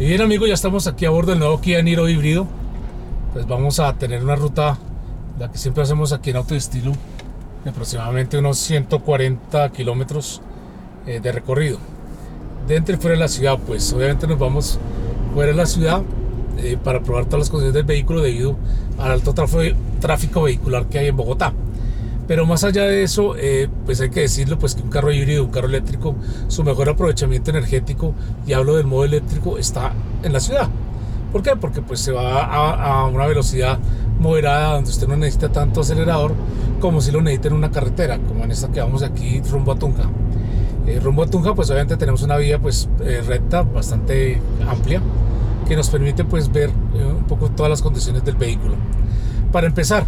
Y bien amigos, ya estamos aquí a bordo del nuevo Kia Niro híbrido. Pues vamos a tener una ruta, la que siempre hacemos aquí en Autodestilo, de aproximadamente unos 140 kilómetros eh, de recorrido. Dentro y fuera de la ciudad, pues obviamente nos vamos fuera de la ciudad eh, para probar todas las condiciones del vehículo debido al alto tráfico vehicular que hay en Bogotá. Pero más allá de eso, eh, pues hay que decirlo, pues que un carro híbrido, un carro eléctrico, su mejor aprovechamiento energético, y hablo del modo eléctrico, está en la ciudad. ¿Por qué? Porque pues se va a, una velocidad moderada donde usted no necesita tanto acelerador como si lo necesita en una carretera, como en esta que vamos aquí rumbo a Tunja. Eh, rumbo a Tunja pues obviamente tenemos una vía pues eh, recta, bastante amplia, que nos permite pues ver un poco todas las condiciones del vehículo. Para empezar,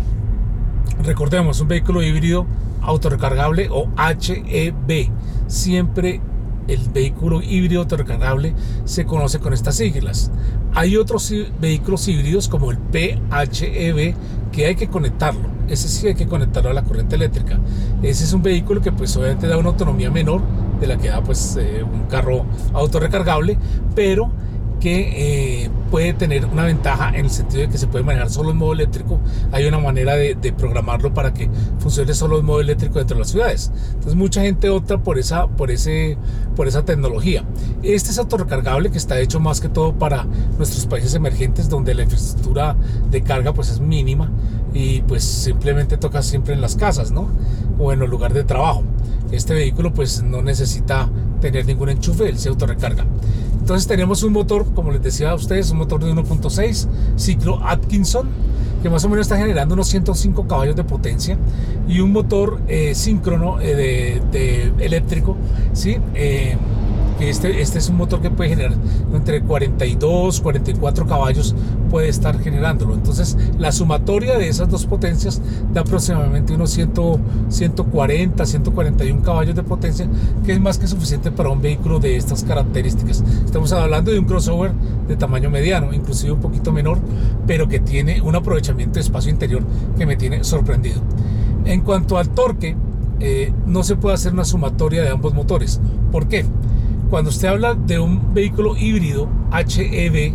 Recordemos, un vehículo híbrido autorrecargable o HEV. Siempre el vehículo híbrido autorrecargable se conoce con estas siglas. Hay otros vehículos híbridos como el PHEV que hay que conectarlo. Ese sí hay que conectarlo a la corriente eléctrica. Ese es un vehículo que pues obviamente da una autonomía menor de la que da pues eh, un carro autorrecargable, pero que eh, puede tener una ventaja en el sentido de que se puede manejar solo en modo eléctrico. Hay una manera de, programarlo para que funcione solo en modo eléctrico dentro de las ciudades. Entonces mucha gente opta por esa, por ese, por esa tecnología. Este es autorrecargable que está hecho más que todo para nuestros países emergentes donde la infraestructura de carga pues es mínima y pues simplemente toca siempre en las casas, ¿no? O en el lugar de trabajo. Este vehículo pues no necesita tener ningún enchufe, él se autorrecarga. Entonces tenemos un motor, como les decía a ustedes, un motor de 1.6 ciclo Atkinson, que más o menos está generando unos 105 caballos de potencia y un motor eh, síncrono eh, de, eléctrico, ¿sí? Este, este es un motor que puede generar entre 42, 44 caballos, puede estar generándolo. Entonces, la sumatoria de esas dos potencias da aproximadamente unos 100, 140, 141 caballos de potencia, que es más que suficiente para un vehículo de estas características. Estamos hablando de un crossover de tamaño mediano, inclusive un poquito menor, pero que tiene un aprovechamiento de espacio interior que me tiene sorprendido. En cuanto al torque, eh, no se puede hacer una sumatoria de ambos motores. ¿Por qué? Cuando usted habla de un vehículo híbrido HEV,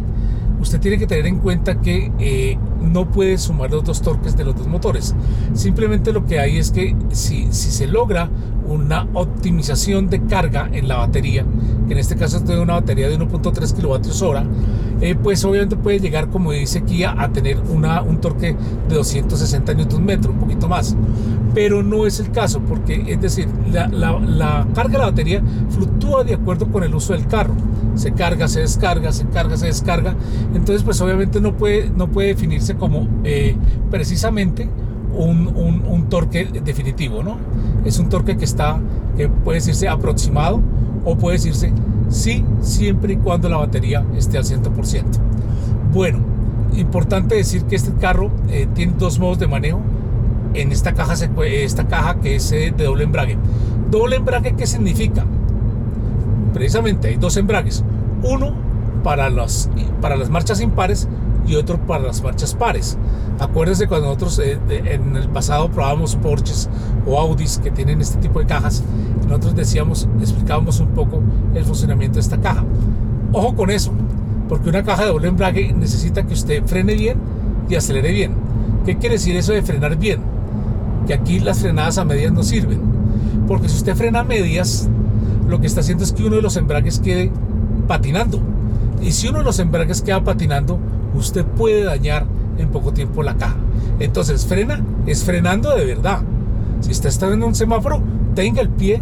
usted tiene que tener en cuenta que eh, no puede sumar los dos torques de los dos motores. Simplemente lo que hay es que si, se logra una optimización de carga en la batería, que en este caso tiene una batería de 1.3 kWh, eh, pues obviamente puede llegar, como dice Kia, a tener un torque de 260 Nm, un poquito más. Pero no es el caso, porque es decir, la, carga de la batería fluctúa de acuerdo con el uso del carro. Se carga, se descarga, se carga, se descarga. Entonces, pues obviamente no puede, no puede definirse como eh, precisamente un, un, torque definitivo, ¿no? Es un torque que está, que puede decirse aproximado o puede decirse sí, siempre y cuando la batería esté al 100%. Bueno, importante decir que este carro eh, tiene dos modos de manejo. En esta caja, esta caja que es eh, de doble embrague. ¿Doble embrague qué significa? Precisamente hay dos embragues. Uno para las, para las marchas impares y otro para las marchas pares. Acuérdense cuando nosotros eh, en el pasado probábamos Porsches o Audis que tienen este tipo de cajas, nosotros decíamos, explicábamos un poco el funcionamiento de esta caja. Ojo con eso, porque una caja de doble embrague necesita que usted frene bien y acelere bien. ¿Qué quiere decir eso de frenar bien? Que aquí las frenadas a medias no sirven. Porque si usted frena a medias, lo que está haciendo es que uno de los embragues quede patinando. Y si uno de los embragues queda patinando, usted puede dañar en poco tiempo la caja. Entonces, frena es frenando de verdad. Si usted está en un semáforo, tenga el pie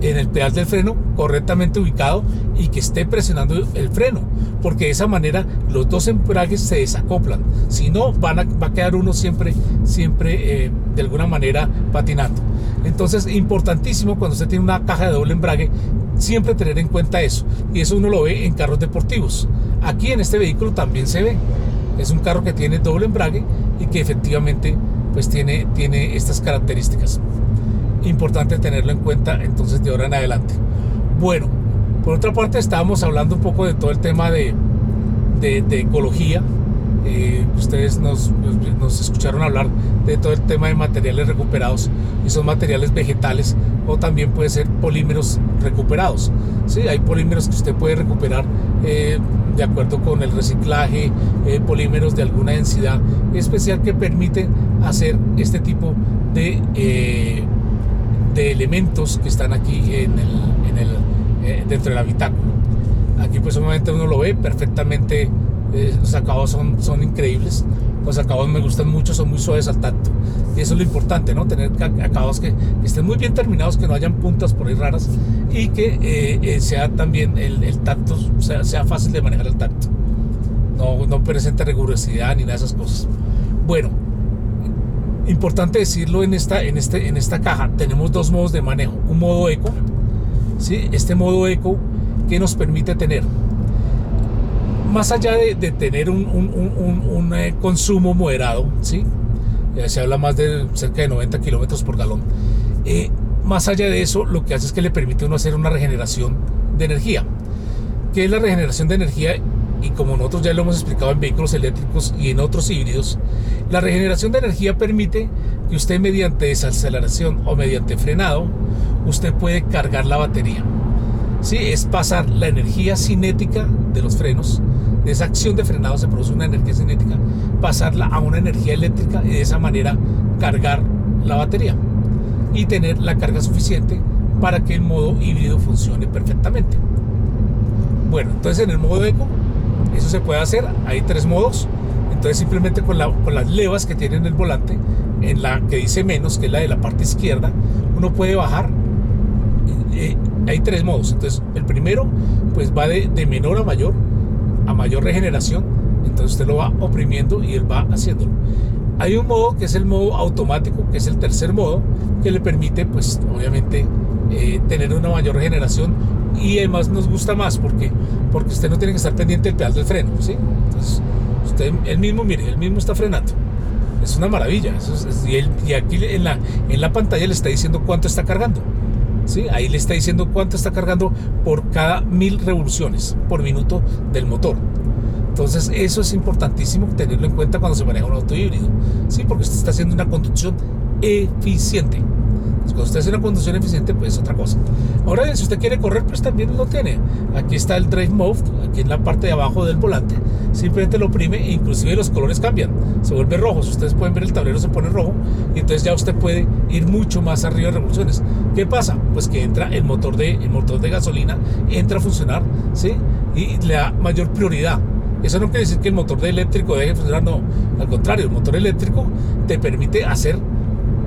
en el pedal del freno correctamente ubicado y que esté presionando el freno, porque de esa manera los dos embragues se desacoplan. Si no, van a, va a quedar uno siempre, siempre eh, de alguna manera patinando. Entonces, importantísimo cuando usted tiene una caja de doble embrague, siempre tener en cuenta eso. Y eso uno lo ve en carros deportivos. Aquí en este vehículo también se ve. Es un carro que tiene doble embrague y que efectivamente pues tiene, tiene estas características. Importante tenerlo en cuenta entonces de ahora en adelante. Bueno, por otra parte estábamos hablando un poco de todo el tema de, de, ecología. Eh, ustedes nos, nos, escucharon hablar de todo el tema de materiales recuperados y son materiales vegetales o también puede ser polímeros recuperados. ¿sí? Hay polímeros que usted puede recuperar eh, de acuerdo con el reciclaje, eh, polímeros de alguna densidad especial que permite hacer este tipo de, de elementos que están aquí en el, en el, eh, dentro del habitáculo. Aquí pues obviamente uno lo ve perfectamente, los acabados son, son increíbles, los acabados me gustan mucho, son muy suaves al tacto. Y eso es lo importante, ¿no? Tener acabados que, estén muy bien terminados, que no hayan puntas por ahí raras y que eh, eh, sea también el, el tacto, sea, sea, fácil de manejar el tacto. No, no presente rigurosidad ni nada de esas cosas. Bueno, importante decirlo en esta, en, este, en esta caja, tenemos dos modos de manejo. Un modo eco, ¿sí? Este modo eco que nos permite tener más allá de, tener un, un, eh, consumo moderado, ¿sí? se habla más de cerca de 90 kilómetros por galón. Eh, más allá de eso, lo que hace es que le permite uno hacer una regeneración de energía. ¿Qué es la regeneración de energía? Y como nosotros ya lo hemos explicado en vehículos eléctricos y en otros híbridos, la regeneración de energía permite que usted mediante desaceleración o mediante frenado, usted puede cargar la batería. Sí, es pasar la energía cinética de los frenos de esa acción de frenado se produce una energía cinética, pasarla a una energía eléctrica y de esa manera cargar la batería y tener la carga suficiente para que el modo híbrido funcione perfectamente. Bueno, entonces en el modo eco eso se puede hacer, hay tres modos, entonces simplemente con, las levas que tiene en el volante, en la que dice menos, que es la de la parte izquierda, uno puede bajar. Eh, hay tres modos, entonces el primero pues va de, de menor a mayor, a mayor regeneración, entonces usted lo va oprimiendo y él va haciéndolo. Hay un modo que es el modo automático, que es el tercer modo, que le permite, pues obviamente, eh, tener una mayor regeneración y además nos gusta más porque, porque usted no tiene que estar pendiente del pedal del freno, ¿sí? Entonces, usted, él mismo, mire, él mismo está frenando. Es una maravilla. y, y, aquí en la, en la pantalla le está diciendo cuánto está cargando. Ahí le está diciendo cuánto está cargando por cada mil revoluciones por minuto del motor. Entonces eso es importantísimo tenerlo en cuenta cuando se maneja un auto híbrido, ¿sí? porque usted está haciendo una conducción eficiente cuando usted hace una conducción eficiente, pues es otra cosa. Ahora bien, si usted quiere correr, pues también lo tiene. Aquí está el Drive Mode, aquí en la parte de abajo del volante. Simplemente lo oprime e inclusive los colores cambian. Se vuelve rojo. Si ustedes pueden ver el tablero se pone rojo y entonces ya usted puede ir mucho más arriba de revoluciones. ¿Qué pasa? Pues que entra el motor de, el motor de gasolina, entra a funcionar, ¿sí? Y le da mayor prioridad. Eso no quiere decir que el motor de eléctrico deje de funcionar, no. Al contrario, el motor eléctrico te permite hacer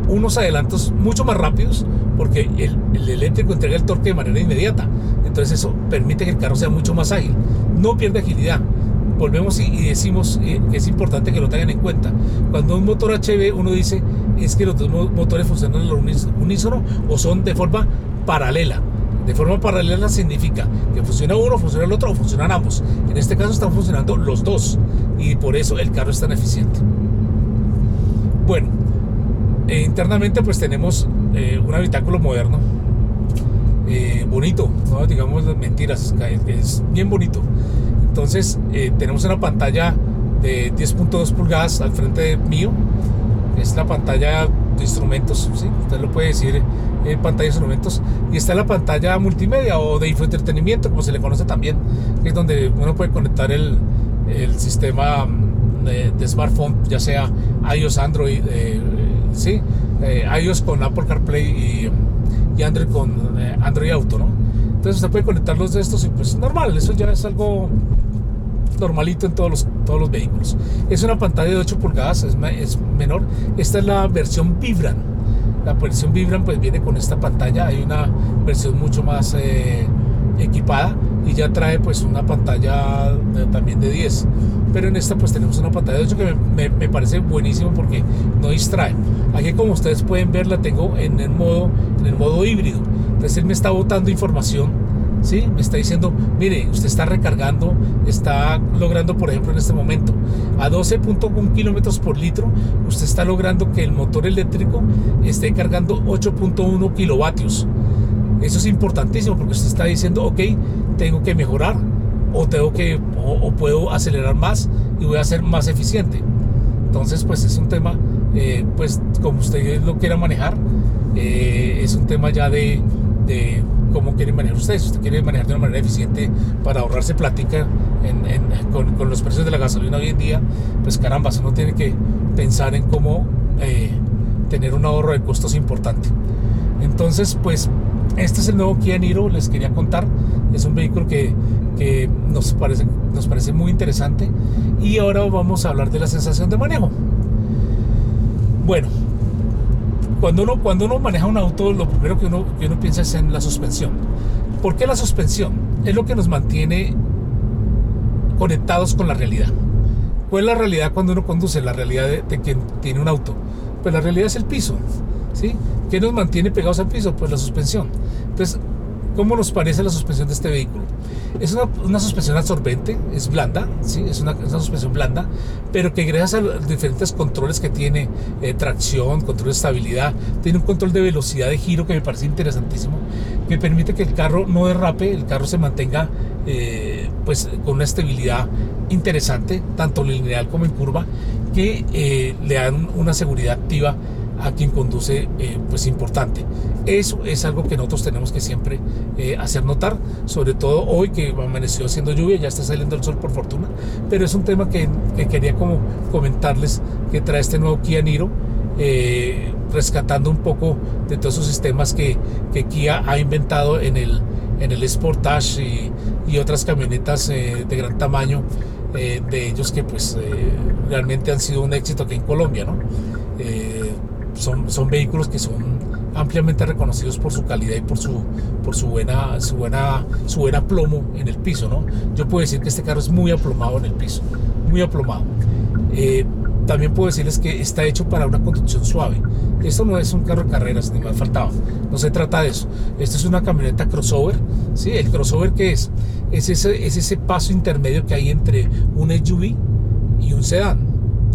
unos adelantos mucho más rápidos porque el, eléctrico entrega el torque de manera inmediata. Entonces eso permite que el carro sea mucho más ágil. No pierde agilidad. Volvemos y, decimos eh, que es importante que lo tengan en cuenta. Cuando un motor HV uno dice es que los dos motores funcionan al unísono o son de forma paralela. De forma paralela significa que funciona uno, funciona el otro o funcionan ambos. En este caso están funcionando los dos y por eso el carro es tan eficiente. Bueno, eh, internamente pues tenemos eh, un habitáculo moderno, eh, bonito, no digamos mentiras, es bien bonito. Entonces tenemos una pantalla de 10.2 pulgadas al frente mío, es la pantalla de instrumentos, ¿sí? usted lo puede decir en pantalla de instrumentos, y está la pantalla multimedia o de infoentretenimiento, como se le conoce también, que es donde uno puede conectar el, sistema smartphone, ya sea iOS, Android, ¿sí? Eh, iOS con Apple CarPlay y, Android con eh, Android Auto, ¿no? Entonces usted puede conectar los de estos y pues normal, eso ya es algo normalito en todos los, todos los vehículos. Es una pantalla de 8 pulgadas, es, menor. Esta es la versión Vibran. La versión Vibran pues viene con esta pantalla, hay una versión mucho más eh, equipada y ya trae pues una pantalla también de 10 pero en esta pues tenemos una pantalla de 8 que me, parece buenísimo porque no distrae. Aquí como ustedes pueden ver la tengo en el modo en el modo híbrido. Entonces él me está botando información ¿sí? me está diciendo mire usted está recargando está logrando por ejemplo en este momento a 12.1 kilómetros por litro usted está logrando que el motor eléctrico esté cargando 8.1 kilovatios eso es importantísimo porque usted está diciendo, ok, tengo que mejorar o tengo que o, puedo acelerar más y voy a ser más eficiente. Entonces, pues es un tema, eh, pues como usted lo quiera manejar, eh, es un tema ya de, de cómo quieren manejar ustedes. Si usted quiere manejar de una manera eficiente para ahorrarse plática con, los precios de la gasolina hoy en día, pues caramba, uno tiene que pensar en cómo eh, tener un ahorro de costos importante. Entonces, pues este es el nuevo Kia Niro, les quería contar. Es un vehículo que, nos, parece, muy interesante. Y ahora vamos a hablar de la sensación de manejo. Bueno, cuando uno, maneja un auto, lo primero que uno, que uno piensa es en la suspensión. ¿Por qué la suspensión? Es lo que nos mantiene conectados con la realidad. ¿Cuál es la realidad cuando uno conduce? La realidad de, de quien tiene un auto. Pues la realidad es el piso. ¿sí? ¿Qué nos mantiene pegados al piso? Pues la suspensión. Entonces, ¿cómo nos parece la suspensión de este vehículo? Es una, suspensión absorbente, es blanda, ¿sí? es, una, suspensión blanda, pero que gracias a los diferentes controles que tiene, eh, tracción, control de estabilidad, tiene un control de velocidad de giro que me parece interesantísimo, que permite que el carro no derrape, el carro se mantenga eh, pues, con una estabilidad interesante, tanto lineal como en curva, que eh, le dan una seguridad activa a quien conduce eh, pues importante. Eso es algo que nosotros tenemos que siempre eh, hacer notar, sobre todo hoy que amaneció haciendo lluvia, ya está saliendo el sol por fortuna, pero es un tema que, quería como comentarles que trae este nuevo Kia Niro, eh, rescatando un poco de todos esos sistemas que, que Kia ha inventado en el, en el Sportage y otras camionetas de gran tamaño de ellos que pues realmente han sido un éxito aquí en Colombia, ¿no? Son, son vehículos que son ampliamente reconocidos por su calidad y por su, por su buena, su buena, su buena plomo en el piso, ¿no? Yo puedo decir que este carro es muy aplomado en el piso, muy aplomado. Eh, también puedo decirles que está hecho para una conducción suave. Esto no es un carro de carreras, ni me faltaba. No se trata de eso. Esto es una camioneta crossover. ¿sí? ¿El crossover qué es? Es ese, es ese paso intermedio que hay entre un SUV y un sedán,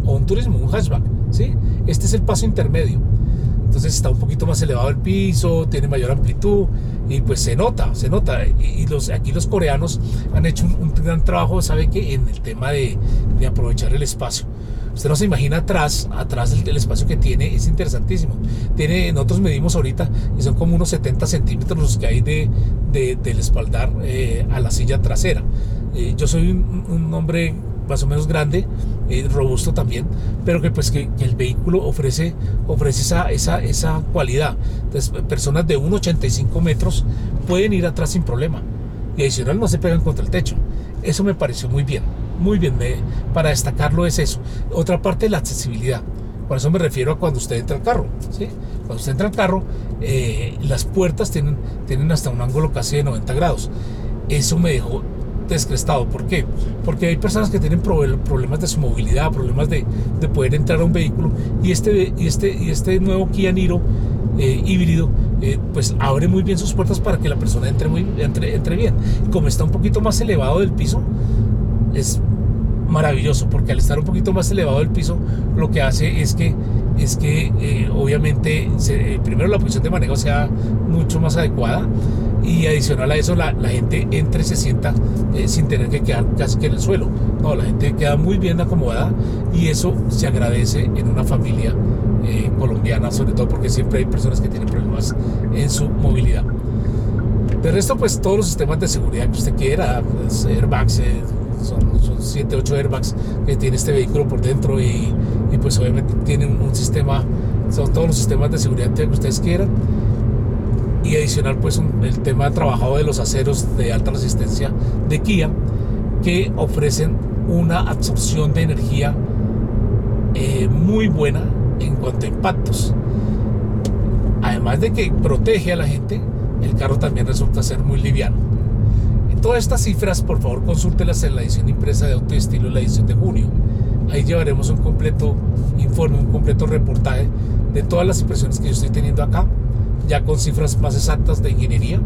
o un turismo, un hatchback. ¿sí? Este es el paso intermedio. Entonces está un poquito más elevado el piso, tiene mayor amplitud y pues se nota, se nota. Y los, aquí los coreanos han hecho un, gran trabajo, ¿sabe qué? En el tema de, de, aprovechar el espacio. Usted no se imagina atrás, atrás del, espacio que tiene, es interesantísimo. Tiene, nosotros medimos ahorita y son como unos 70 centímetros los que hay de, del espaldar eh, a la silla trasera. Eh, yo soy un, un hombre más o menos grande, eh, robusto también, pero que pues que, el vehículo ofrece, ofrece esa, esa, esa cualidad. Entonces, personas de 1,85 metros pueden ir atrás sin problema. Y adicional no se pegan contra el techo. Eso me pareció muy bien, muy bien. para destacarlo es eso. Otra parte, la accesibilidad. Por eso me refiero a cuando usted entra al carro. ¿sí? Cuando usted entra al carro, eh, las puertas tienen, tienen hasta un ángulo casi de 90 grados. Eso me dejó descrestado. ¿Por qué? Porque hay personas que tienen problemas de su movilidad, problemas de, poder entrar a un vehículo y este, y este, y este nuevo Kia Niro eh, híbrido eh, pues abre muy bien sus puertas para que la persona entre, muy, entre, entre bien. Como está un poquito más elevado del piso, es maravilloso porque al estar un poquito más elevado del piso lo que hace es que es que eh, obviamente primero la posición de manejo sea mucho más adecuada y adicional a eso la, gente entre y se sienta eh, sin tener que quedar casi que en el suelo. No, la gente queda muy bien acomodada y eso se agradece en una familia eh, colombiana, sobre todo porque siempre hay personas que tienen problemas en su movilidad. De resto, pues todos los sistemas de seguridad que usted quiera, pues, airbags, eh, son, son 7, 8 airbags que tiene este vehículo por dentro y, y pues obviamente tiene un, un sistema, son todos los sistemas de seguridad que ustedes quieran y adicional pues el tema trabajado de los aceros de alta resistencia de Kia que ofrecen una absorción de energía eh, muy buena en cuanto a impactos. Además de que protege a la gente, el carro también resulta ser muy liviano. Todas estas cifras, por favor, consúltelas en la edición impresa de Auto y Estilo, la edición de junio. Ahí llevaremos un completo informe, un completo reportaje de todas las impresiones que yo estoy teniendo acá ya con cifras más exactas de ingeniería.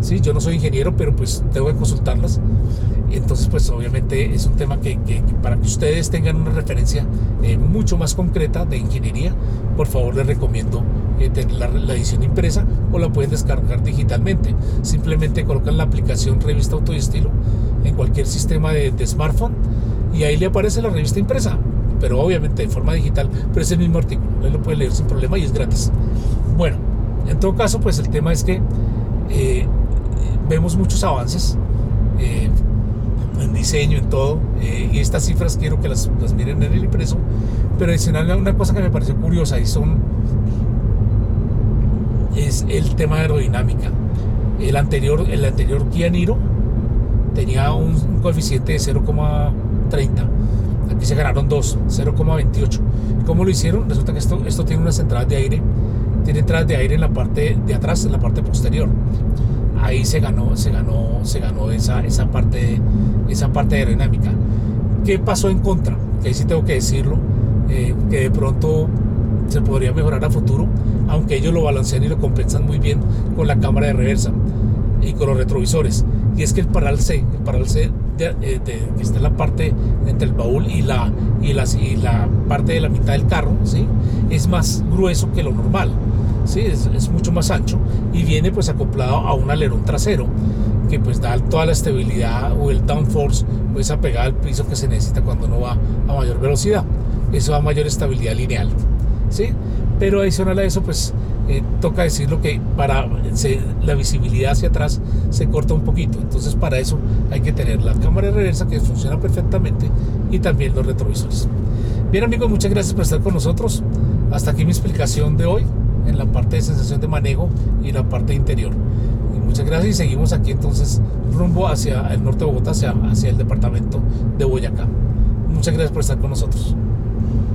Sí, yo no soy ingeniero, pero pues tengo que consultarlas. Entonces, pues obviamente es un tema que, para que ustedes tengan una referencia eh, mucho más concreta de ingeniería, por favor les recomiendo eh, la, edición impresa o la pueden descargar digitalmente. Simplemente colocan la aplicación Revista Auto y Estilo en cualquier sistema de, smartphone y ahí le aparece la revista impresa, pero obviamente de forma digital, pero es el mismo artículo, él lo puede leer sin problema y es gratis. Bueno, en todo caso, pues el tema es que eh, vemos muchos avances eh, diseño, en todo. Eh, y estas cifras quiero que las, miren en el impreso. Pero adicional, una cosa que me pareció curiosa y son es el tema de aerodinámica. El anterior, el anterior Kia Niro tenía un, coeficiente de 0,30. Aquí se ganaron dos, 0,28. ¿Cómo lo hicieron? Resulta que esto, esto tiene unas entradas de aire. Tiene entradas de aire en la parte de atrás, en la parte posterior. Ahí se ganó, se ganó, se ganó esa, esa parte, esa parte aerodinámica. ¿Qué pasó en contra? Que ahí sí tengo que decirlo, eh, que de pronto se podría mejorar a futuro, aunque ellos lo balancean y lo compensan muy bien con la cámara de reversa y con los retrovisores. Y es que el paral C, el paral C eh, que está en la parte entre el baúl y la, y, y la parte de la mitad del carro, ¿sí? es más grueso que lo normal. ¿Sí? Es, mucho más ancho y viene pues acoplado a un alerón trasero que pues da toda la estabilidad o el downforce o esa pegada al piso que se necesita cuando uno va a mayor velocidad. Eso da mayor estabilidad lineal. ¿sí? Pero adicional a eso, pues eh, toca decirlo que para la visibilidad hacia atrás se corta un poquito. Entonces para eso hay que tener la cámara de reversa que funciona perfectamente y también los retrovisores. Bien amigos, muchas gracias por estar con nosotros. Hasta aquí mi explicación de hoy en la parte de sensación de manejo y la parte interior. Muchas gracias y seguimos aquí entonces rumbo hacia el norte de Bogotá, hacia, hacia el departamento de Boyacá. Muchas gracias por estar con nosotros.